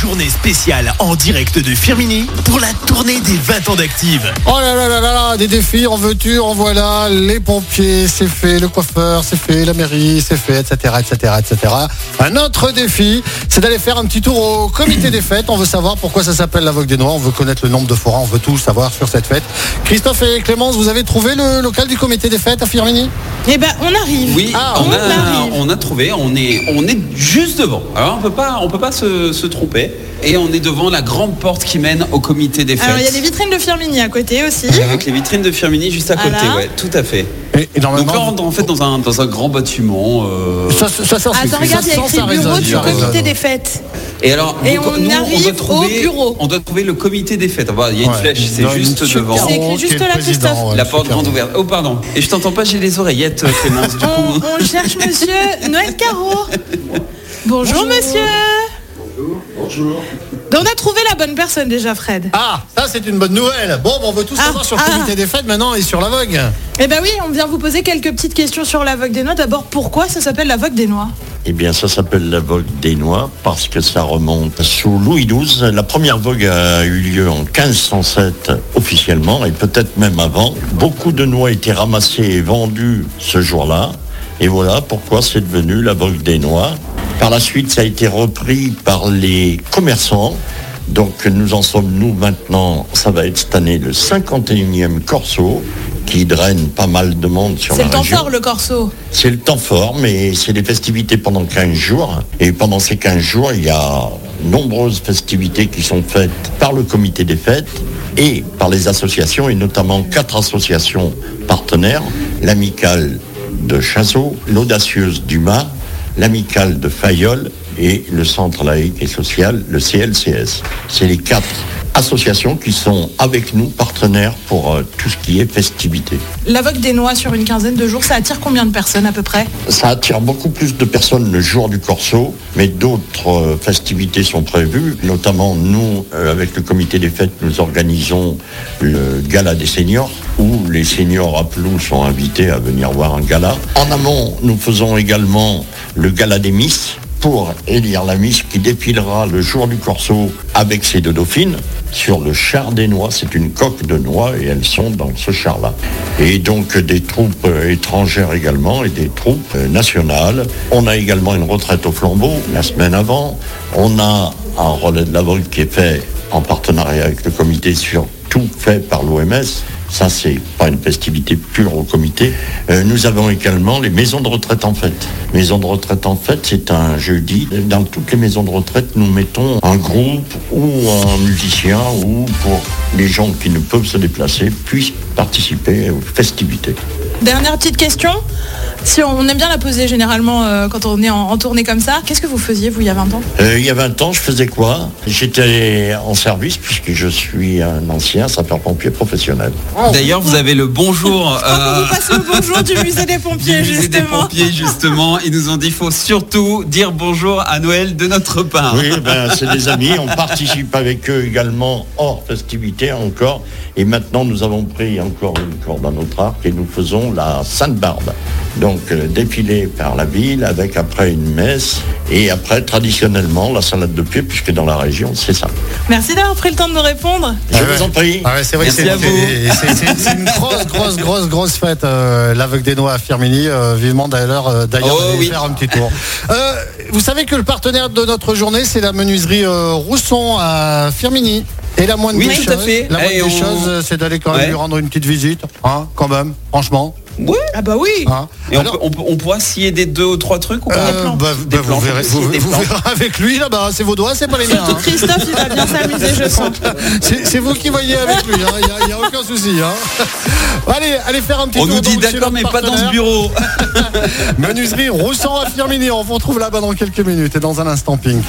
journée spéciale en direct de Firmini pour la tournée des 20 ans d'Active. Oh là là là là là, des défis, en veux-tu, en voilà, les pompiers, c'est fait, le coiffeur, c'est fait, la mairie, c'est fait, etc., etc., etc. Un autre défi, c'est d'aller faire un petit tour au comité des fêtes. On veut savoir pourquoi ça s'appelle la Vogue des Noirs, on veut connaître le nombre de forains, on veut tout savoir sur cette fête. Christophe et Clémence, vous avez trouvé le local du comité des fêtes à Firmini? Eh ben, on arrive. Oui, Ah, on, on a, arrive. on a trouvé, on est, on est juste devant. Alors on peut pas, on peut pas se, se tromper. Et on est devant la grande porte qui mène au comité des fêtes. Alors, il y a des vitrines de Firmini à côté aussi. Avec les vitrines de Firmini juste à côté, Voilà. ouais, tout à fait. et, et Donc là, on rentre en fait dans un, dans un grand bâtiment. euh, ça, ça, ça, ça, Attends, regarde, il y a ça, écrit bureau du comité des fêtes. Et alors, Et on nous, arrive doit au trouver, bureau. On doit trouver le comité des fêtes. Voilà, Il y a une Ouais. flèche, c'est juste devant. C'est écrit juste est là, Christophe. ouais, La porte grande ouverte. Oh pardon. Et je t'entends pas, j'ai les oreillettes, Clémence. Du On, coup. on cherche monsieur Noël Caro. Bonjour, monsieur. Bonjour. On a trouvé la bonne personne déjà, Fred. Ah, ça c'est une bonne nouvelle. Bon, bon, on veut tout Ah, savoir sur le ah. comité des fêtes maintenant et sur la Vogue. Eh ben oui, on vient vous poser quelques petites questions sur la Vogue des Noix. D'abord, pourquoi ça s'appelle la Vogue des Noix? Eh bien, ça s'appelle la vogue des Noix parce que ça remonte sous Louis XII. La première vogue a eu lieu en 1507 officiellement et peut-être même avant. Beaucoup de noix étaient ramassées et vendues ce jour-là. Et voilà pourquoi c'est devenu la vogue des Noix. Par la suite, ça a été repris par les commerçants. Donc nous en sommes nous maintenant, ça va être cette année le 51e corso qui draine pas mal de monde sur C'est la le temps région. fort, le corso. C'est le temps fort, mais c'est des festivités pendant 15 jours. Et pendant ces 15 jours, il y a nombreuses festivités qui sont faites par le comité des fêtes et par les associations, et notamment quatre associations partenaires, l'amicale de Chasseau, l'audacieuse du Mât, l'amicale de Fayolle et le centre laïque et social, le CLCS. C'est les quatre associations qui sont avec nous partenaires pour euh, tout ce qui est festivité. La Vogue des Noix sur une quinzaine de jours, ça attire combien de personnes à peu près? Ça attire beaucoup plus de personnes le jour du Corso, mais d'autres euh, festivités sont prévues. Notamment, nous, euh, avec le comité des fêtes, nous organisons le gala des seniors, où les seniors à Plou sont invités à venir voir un gala. En amont, nous faisons également le gala des Miss, pour élire la Miss qui défilera le jour du Corso avec ses deux dauphines sur le char des noix. C'est une coque de noix et elles sont dans ce char-là. Et donc des troupes étrangères également et des troupes nationales. On a également une retraite au flambeau la semaine avant. On a un relais de la vogue qui est fait en partenariat avec le comité sur tout fait par l'OMS. Ça, c'est pas une festivité pure au comité. Euh, nous avons également les maisons de retraite en fête. Maisons de retraite en fête, c'est un jeudi. Dans toutes les maisons de retraite, nous mettons un groupe ou un musicien ou pour les gens qui ne peuvent se déplacer puissent participer aux festivités. Dernière petite question. Si on aime bien la poser généralement euh, quand on est en, en tournée comme ça, qu'est-ce que vous faisiez vous il y a 20 ans? Euh, il y a 20 ans, je faisais quoi? J'étais en service puisque je suis un ancien sapeur-pompier professionnel. D'ailleurs, vous avez le bonjour. On euh, vous passe le bonjour du musée des pompiers du musée des justement. pompiers, justement. Ils nous ont dit qu'il faut surtout dire bonjour à Noël de notre part. Oui, ben, c'est des amis. On participe avec eux également hors festivité encore. Et maintenant, nous avons pris encore une corde à notre arc et nous faisons la Sainte-Barbe. Donc, euh, défilé par la ville avec après une messe et après, traditionnellement, la salade de pied, puisque dans la région, c'est ça. Merci d'avoir pris le temps de nous répondre. Je Ah vous en prie. Ah ouais, c'est vrai Merci une grosse, grosse, grosse, grosse fête, euh, l'aveugle des noix à Firmini. euh, vivement d'ailleurs, euh, d'ailleurs Oh oui. faire un petit tour. Euh, vous savez que le partenaire de notre journée, c'est la menuiserie euh, Rousson à Firmini. Et la moindre Oui, des tout à choses, fait. la moindre Et des on- choses, c'est d'aller quand même Ouais. lui rendre une petite visite, hein, quand même, franchement. Ouais. Ah bah oui. hein. Et on, Alors, on, peut- on pourra s'y aider deux ou trois trucs ou pas euh, plantes. bah, Des bah, vous verrez, aussi, vous, des vous plantes. verrez avec lui là-bas, c'est vos doigts, c'est pas les miens. Hein. Christophe, il va bien s'amuser, je sens. C'est vous qui voyez avec lui, il n'y a, aucun souci. hein. Allez, allez faire un petit On tour nous dit d'accord, mais pas dans ce bureau. Menuiserie Roussan à Firmini. On vous retrouve là-bas dans quelques minutes et dans un instant Pink.